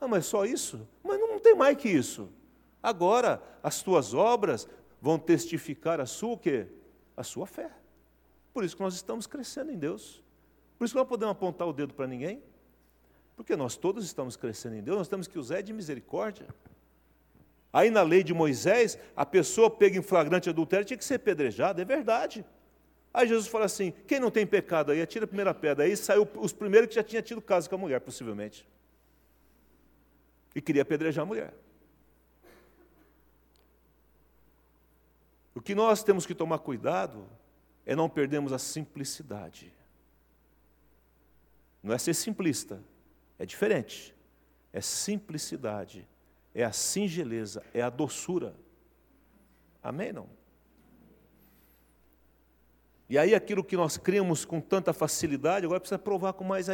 Ah, mas só isso? Mas não tem mais que isso. Agora, as tuas obras vão testificar a sua o quê? A sua fé. Por isso que nós estamos crescendo em Deus. Por isso que não podemos apontar o dedo para ninguém. Porque nós todos estamos crescendo em Deus, nós temos que usar de misericórdia. Aí na lei de Moisés, a pessoa pega em flagrante adultério tinha que ser pedrejada, é verdade. Aí Jesus fala assim: quem não tem pecado aí, atira a primeira pedra. Aí saiu os primeiros que já tinham tido caso com a mulher, possivelmente. E queria apedrejar a mulher. O que nós temos que tomar cuidado é não perdermos a simplicidade. Não é ser simplista, é diferente. É simplicidade, é a singeleza, é a doçura. Amém? Não? E aí aquilo que nós criamos com tanta facilidade, agora precisa provar com mais.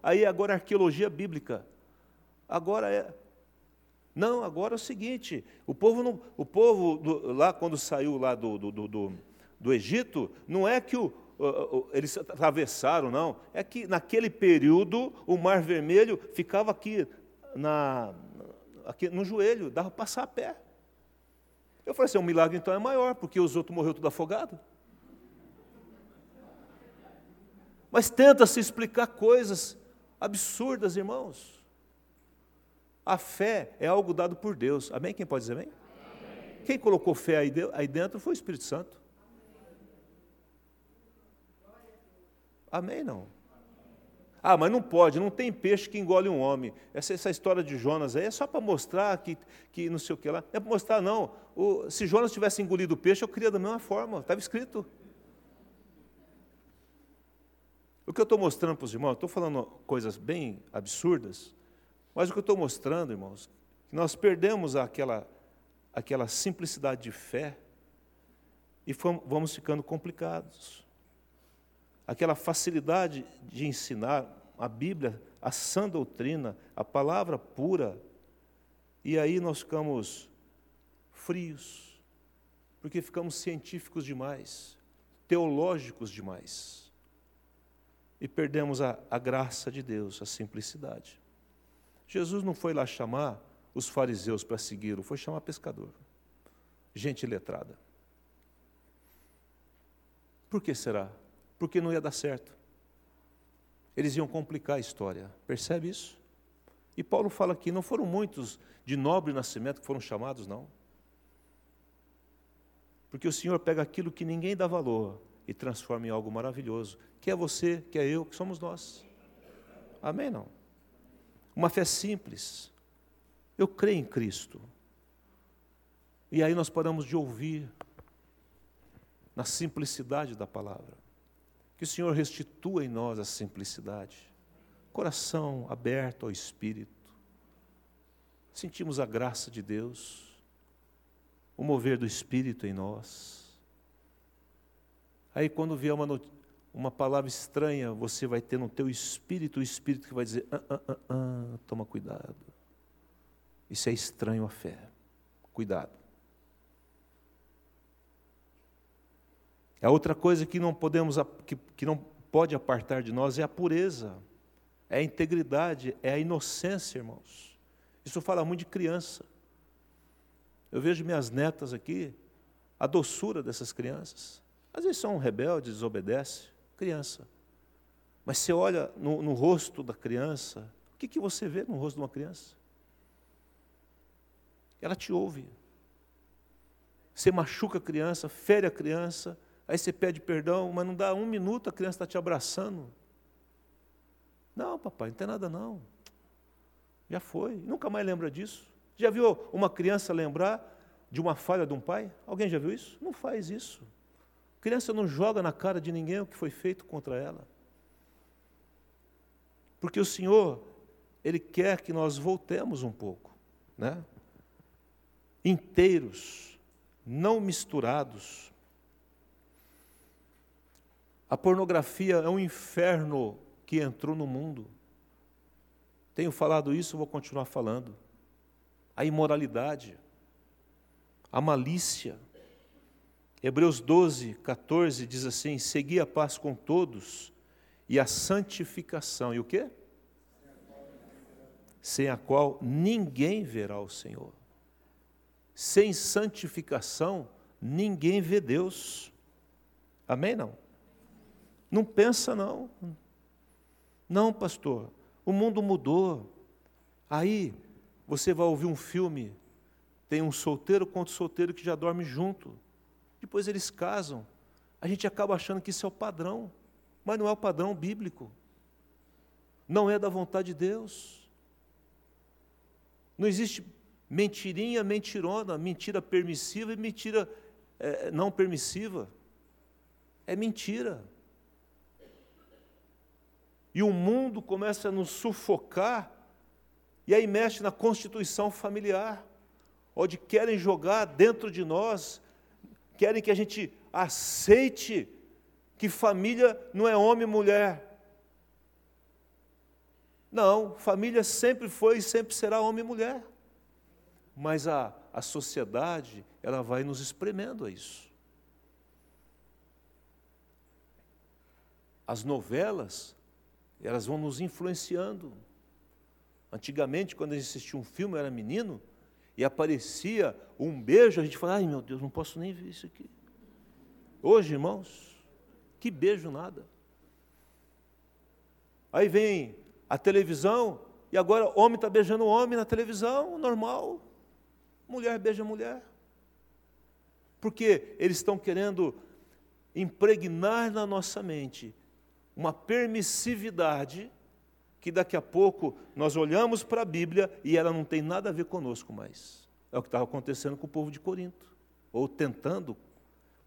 Aí agora a arqueologia bíblica. Agora é. Não, agora é o seguinte: o povo, não, o povo do, lá quando saiu lá do, do, do, do Egito, não é que o, eles atravessaram, não. É que naquele período o Mar Vermelho ficava aqui, na, aqui no joelho, dava para passar a pé. Eu falei assim, o milagre então é maior, porque os outros morreram tudo afogado. Mas tenta se explicar coisas absurdas, irmãos. A fé é algo dado por Deus. Amém? Quem pode dizer amém? amém. Quem colocou fé aí dentro foi o Espírito Santo. Amém? Não. Ah, mas não pode, não tem peixe que engole um homem. Essa, essa história de Jonas aí é só para mostrar que, que não sei o que lá. Não é para mostrar, não. O, se Jonas tivesse engolido o peixe, eu queria da mesma forma, estava escrito. O que eu estou mostrando para os irmãos, estou falando coisas bem absurdas, mas o que eu estou mostrando, irmãos, que nós perdemos aquela, aquela simplicidade de fé e vamos ficando complicados. Aquela facilidade de ensinar a Bíblia, a sã doutrina, a palavra pura, e aí nós ficamos frios, porque ficamos científicos demais, teológicos demais, e perdemos a, a graça de Deus, a simplicidade. Jesus não foi lá chamar os fariseus para segui-lo, foi chamar pescador, gente letrada. Por que será? Porque não ia dar certo. Eles iam complicar a história. Percebe isso? E Paulo fala aqui: não foram muitos de nobre nascimento que foram chamados, não. Porque o Senhor pega aquilo que ninguém dá valor e transforma em algo maravilhoso, que é você, que é eu, que somos nós. Amém? Não? Uma fé simples. Eu creio em Cristo. E aí nós paramos de ouvir na simplicidade da palavra. Que o Senhor restitua em nós a simplicidade, coração aberto ao Espírito. Sentimos a graça de Deus, o mover do Espírito em nós. Aí, quando vier uma, uma palavra estranha, você vai ter no teu espírito o Espírito que vai dizer: ah, ah, ah, ah, toma cuidado. Isso é estranho à fé. Cuidado. A outra coisa que não podemos, que, que não pode apartar de nós é a pureza, é a integridade, é a inocência, irmãos. Isso fala muito de criança. Eu vejo minhas netas aqui, a doçura dessas crianças. Às vezes são rebeldes, desobedecem, criança. Mas você olha no, no rosto da criança, o que, que você vê no rosto de uma criança? Ela te ouve. Você machuca a criança, fere a criança, Aí você pede perdão, mas não dá um minuto, a criança está te abraçando. Não, papai, não tem nada não. Já foi, nunca mais lembra disso. Já viu uma criança lembrar de uma falha de um pai? Alguém já viu isso? Não faz isso. Criança não joga na cara de ninguém o que foi feito contra ela. Porque o Senhor, Ele quer que nós voltemos um pouco, né? inteiros, não misturados, a pornografia é um inferno que entrou no mundo. Tenho falado isso, vou continuar falando. A imoralidade, a malícia. Hebreus 12, 14 diz assim: Segui a paz com todos e a santificação. E o quê? Sem a qual ninguém verá o Senhor. Sem santificação, ninguém vê Deus. Amém? Não? Não pensa, não. Não, pastor, o mundo mudou. Aí você vai ouvir um filme, tem um solteiro contra solteiro que já dorme junto. Depois eles casam. A gente acaba achando que isso é o padrão, mas não é o padrão bíblico. Não é da vontade de Deus. Não existe mentirinha, mentirona, mentira permissiva e mentira é, não permissiva. É mentira. E o mundo começa a nos sufocar, e aí mexe na constituição familiar, onde querem jogar dentro de nós, querem que a gente aceite que família não é homem e mulher. Não, família sempre foi e sempre será homem e mulher. Mas a, a sociedade, ela vai nos espremendo a isso. As novelas elas vão nos influenciando. Antigamente, quando a gente assistia um filme, eu era menino, e aparecia um beijo, a gente falava, ai meu Deus, não posso nem ver isso aqui. Hoje, irmãos, que beijo nada. Aí vem a televisão, e agora homem está beijando homem na televisão, normal. Mulher beija mulher. Porque eles estão querendo impregnar na nossa mente uma permissividade que daqui a pouco nós olhamos para a Bíblia e ela não tem nada a ver conosco mais. É o que estava acontecendo com o povo de Corinto, ou tentando.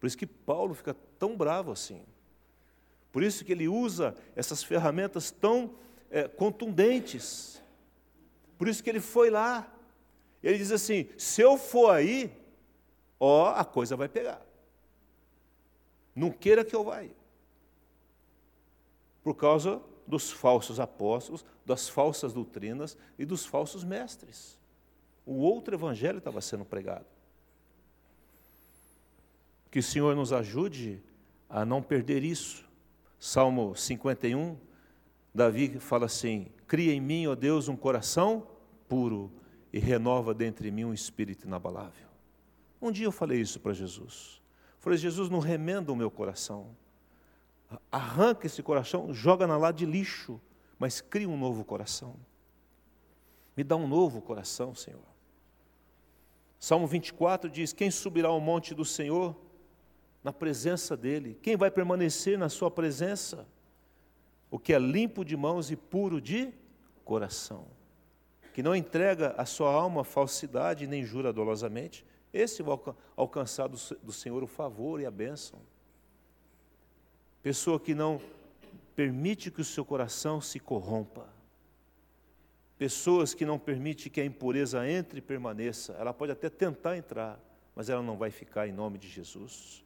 Por isso que Paulo fica tão bravo assim. Por isso que ele usa essas ferramentas tão é, contundentes. Por isso que ele foi lá. Ele diz assim: se eu for aí, ó, a coisa vai pegar. Não queira que eu vá. Por causa dos falsos apóstolos, das falsas doutrinas e dos falsos mestres. O outro evangelho estava sendo pregado. Que o Senhor nos ajude a não perder isso. Salmo 51, Davi fala assim: Cria em mim, ó Deus, um coração puro e renova dentre mim um espírito inabalável. Um dia eu falei isso para Jesus. Falei, Jesus, não remenda o meu coração. Arranca esse coração, joga na lá de lixo, mas cria um novo coração. Me dá um novo coração, Senhor. Salmo 24 diz: Quem subirá ao monte do Senhor? Na presença dEle. Quem vai permanecer na Sua presença? O que é limpo de mãos e puro de coração. Que não entrega a sua alma falsidade nem jura dolosamente. Esse vai alcançar do Senhor o favor e a bênção. Pessoa que não permite que o seu coração se corrompa. Pessoas que não permite que a impureza entre e permaneça. Ela pode até tentar entrar, mas ela não vai ficar em nome de Jesus.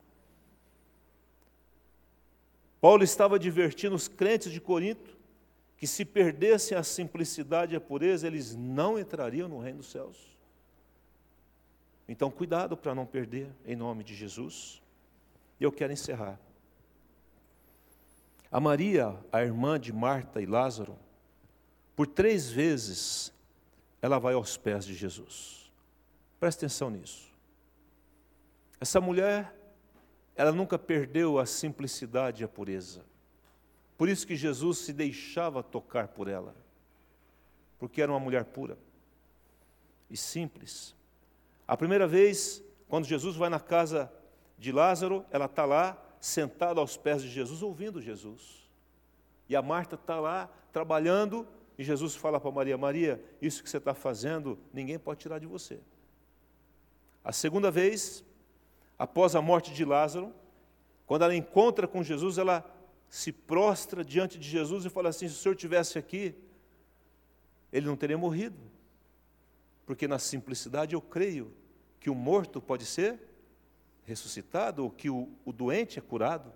Paulo estava advertindo os crentes de Corinto que se perdessem a simplicidade e a pureza, eles não entrariam no reino dos céus. Então, cuidado para não perder, em nome de Jesus. Eu quero encerrar. A Maria, a irmã de Marta e Lázaro, por três vezes ela vai aos pés de Jesus. Preste atenção nisso. Essa mulher, ela nunca perdeu a simplicidade e a pureza. Por isso que Jesus se deixava tocar por ela, porque era uma mulher pura e simples. A primeira vez, quando Jesus vai na casa de Lázaro, ela está lá, sentada aos pés de Jesus, ouvindo Jesus. E a Marta está lá trabalhando, e Jesus fala para Maria: Maria, isso que você está fazendo, ninguém pode tirar de você. A segunda vez, após a morte de Lázaro, quando ela encontra com Jesus, ela se prostra diante de Jesus e fala assim: se o senhor tivesse aqui, ele não teria morrido. Porque na simplicidade eu creio que o morto pode ser ressuscitado, ou que o, o doente é curado,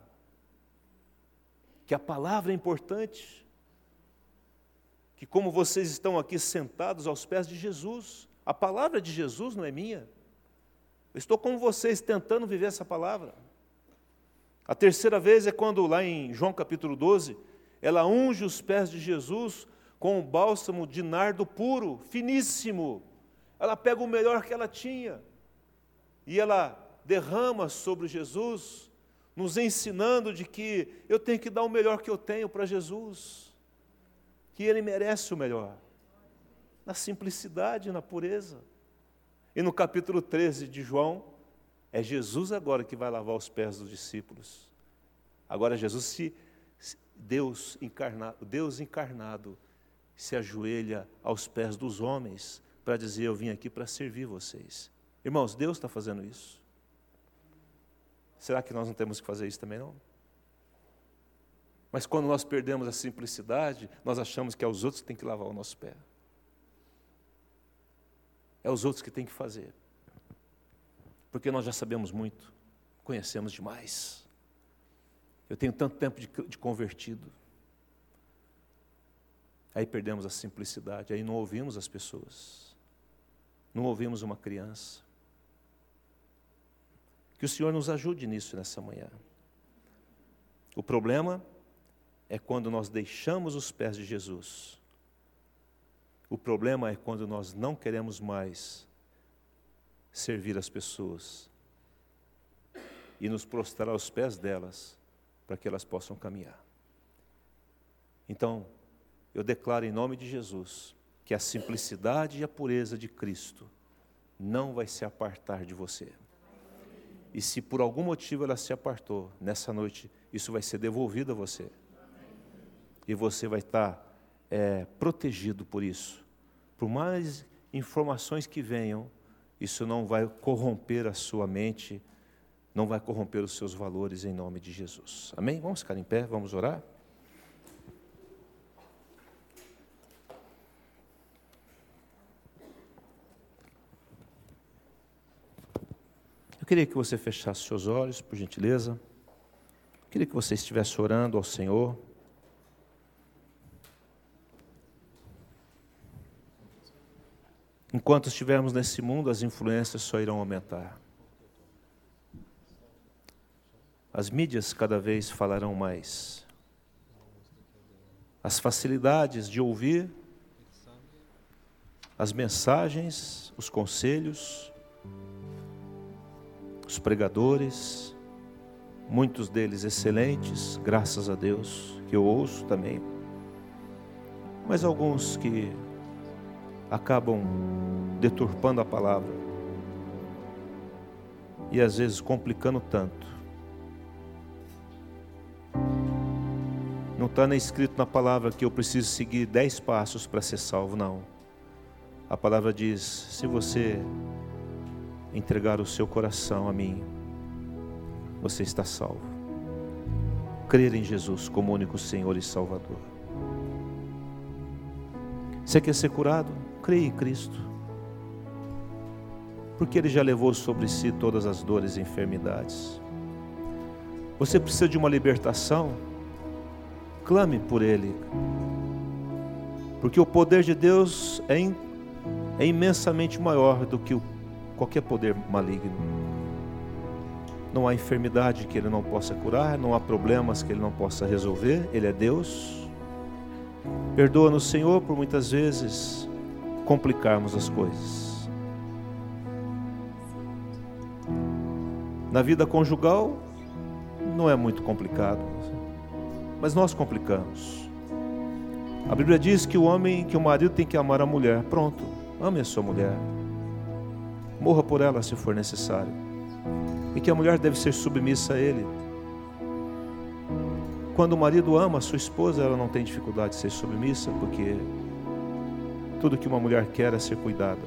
que a palavra é importante, que como vocês estão aqui sentados aos pés de Jesus, a palavra de Jesus não é minha. Eu estou com vocês tentando viver essa palavra. A terceira vez é quando, lá em João capítulo 12, ela unge os pés de Jesus com um bálsamo de nardo puro, finíssimo. Ela pega o melhor que ela tinha e ela derrama sobre Jesus, nos ensinando de que eu tenho que dar o melhor que eu tenho para Jesus, que Ele merece o melhor, na simplicidade, na pureza. E no capítulo 13 de João, é Jesus agora que vai lavar os pés dos discípulos. Agora Jesus se Deus encarnado, Deus encarnado se ajoelha aos pés dos homens para dizer eu vim aqui para servir vocês. Irmãos, Deus está fazendo isso. Será que nós não temos que fazer isso também não? Mas quando nós perdemos a simplicidade, nós achamos que é os outros que têm que lavar o nosso pé. É os outros que têm que fazer. Porque nós já sabemos muito, conhecemos demais. Eu tenho tanto tempo de, de convertido. Aí perdemos a simplicidade, aí não ouvimos as pessoas, não ouvimos uma criança, que o Senhor nos ajude nisso nessa manhã. O problema é quando nós deixamos os pés de Jesus. O problema é quando nós não queremos mais servir as pessoas e nos prostrar aos pés delas para que elas possam caminhar. Então, eu declaro em nome de Jesus que a simplicidade e a pureza de Cristo não vai se apartar de você. E se por algum motivo ela se apartou, nessa noite, isso vai ser devolvido a você. E você vai estar é, protegido por isso. Por mais informações que venham, isso não vai corromper a sua mente, não vai corromper os seus valores em nome de Jesus. Amém? Vamos ficar em pé, vamos orar? Eu queria que você fechasse seus olhos, por gentileza. Eu queria que você estivesse orando ao Senhor. Enquanto estivermos nesse mundo, as influências só irão aumentar. As mídias cada vez falarão mais. As facilidades de ouvir, as mensagens, os conselhos, os pregadores, muitos deles excelentes, graças a Deus, que eu ouço também, mas alguns que acabam deturpando a palavra e às vezes complicando tanto. Não está nem escrito na palavra que eu preciso seguir dez passos para ser salvo, não. A palavra diz: se você entregar o seu coração a mim, você está salvo. Crer em Jesus como único Senhor e Salvador. Você quer ser curado? Creia em Cristo. Porque Ele já levou sobre si todas as dores e enfermidades. Você precisa de uma libertação? Clame por Ele. Porque o poder de Deus é, in, é imensamente maior do que o, qualquer poder maligno. Não há enfermidade que Ele não possa curar, não há problemas que Ele não possa resolver. Ele é Deus. Perdoa-nos, Senhor, por muitas vezes complicarmos as coisas. Na vida conjugal, não é muito complicado, mas nós complicamos. A Bíblia diz que o homem, que o marido tem que amar a mulher. Pronto, ame a sua mulher. Morra por ela se for necessário. E que a mulher deve ser submissa a ele. Quando o marido ama a sua esposa, ela não tem dificuldade de ser submissa, porque tudo que uma mulher quer é ser cuidada.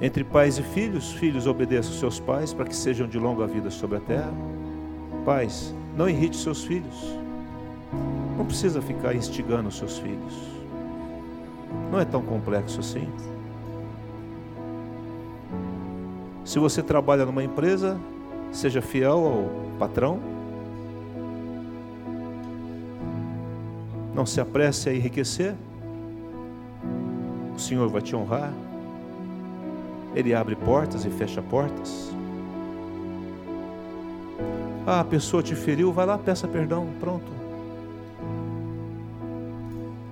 Entre pais e filhos, filhos obedeçam seus pais para que sejam de longa vida sobre a terra. Pais, não irrite seus filhos. Não precisa ficar instigando seus filhos. Não é tão complexo assim. Se você trabalha numa empresa, seja fiel ao patrão Não se apresse a enriquecer. O Senhor vai te honrar. Ele abre portas e fecha portas. Ah, a pessoa te feriu, vai lá, peça perdão, pronto.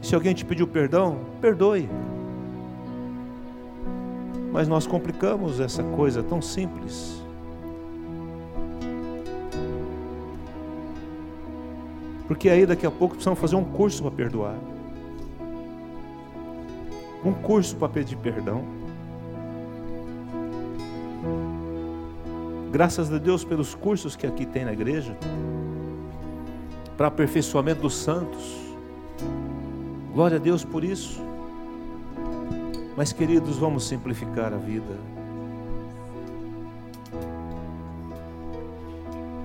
Se alguém te pediu perdão, perdoe. Mas nós complicamos essa coisa tão simples. Porque aí daqui a pouco precisamos fazer um curso para perdoar. Um curso para pedir perdão. Graças a Deus pelos cursos que aqui tem na igreja. Para aperfeiçoamento dos santos. Glória a Deus por isso. Mas queridos, vamos simplificar a vida.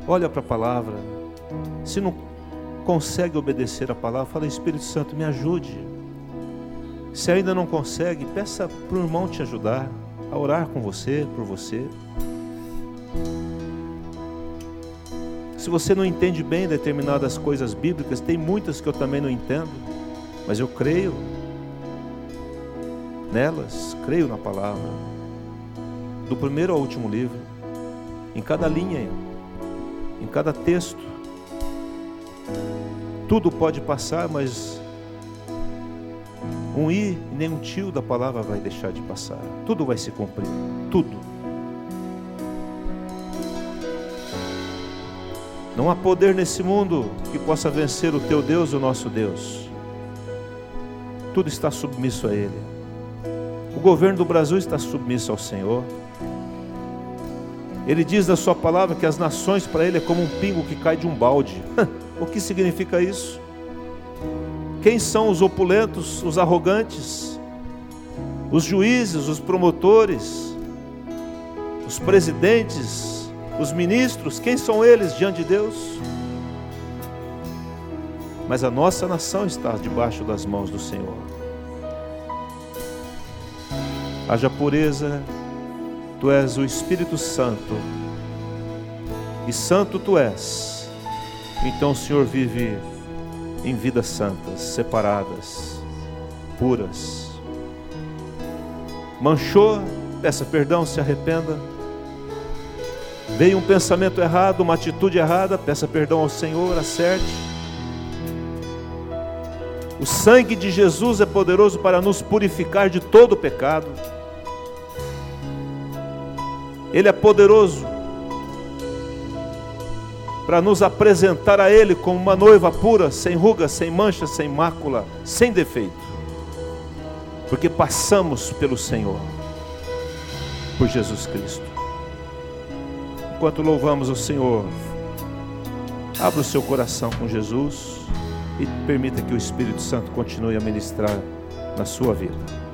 Olha para a palavra. Se não consegue obedecer a palavra, fala: Espírito Santo, me ajude. Se ainda não consegue, peça para o irmão te ajudar a orar com você, por você. Se você não entende bem determinadas coisas bíblicas, tem muitas que eu também não entendo, mas eu creio nelas, creio na palavra, do primeiro ao último livro, em cada linha, em cada texto. Tudo pode passar, mas um i e nem um tio da palavra vai deixar de passar. Tudo vai se cumprir. Tudo. Não há poder nesse mundo que possa vencer o teu Deus, o nosso Deus. Tudo está submisso a Ele. O governo do Brasil está submisso ao Senhor. Ele diz na Sua palavra que as nações para Ele é como um pingo que cai de um balde. O que significa isso? Quem são os opulentos, os arrogantes, os juízes, os promotores, os presidentes, os ministros, quem são eles diante de Deus? Mas a nossa nação está debaixo das mãos do Senhor. Haja pureza, tu és o Espírito Santo, e santo tu és. Então o Senhor vive em vidas santas, separadas, puras. Manchou, peça perdão, se arrependa. Veio um pensamento errado, uma atitude errada, peça perdão ao Senhor, acerte. O sangue de Jesus é poderoso para nos purificar de todo pecado. Ele é poderoso para nos apresentar a Ele como uma noiva pura, sem ruga, sem mancha, sem mácula, sem defeito, porque passamos pelo Senhor, por Jesus Cristo. Enquanto louvamos o Senhor, abra o seu coração com Jesus e permita que o Espírito Santo continue a ministrar na sua vida.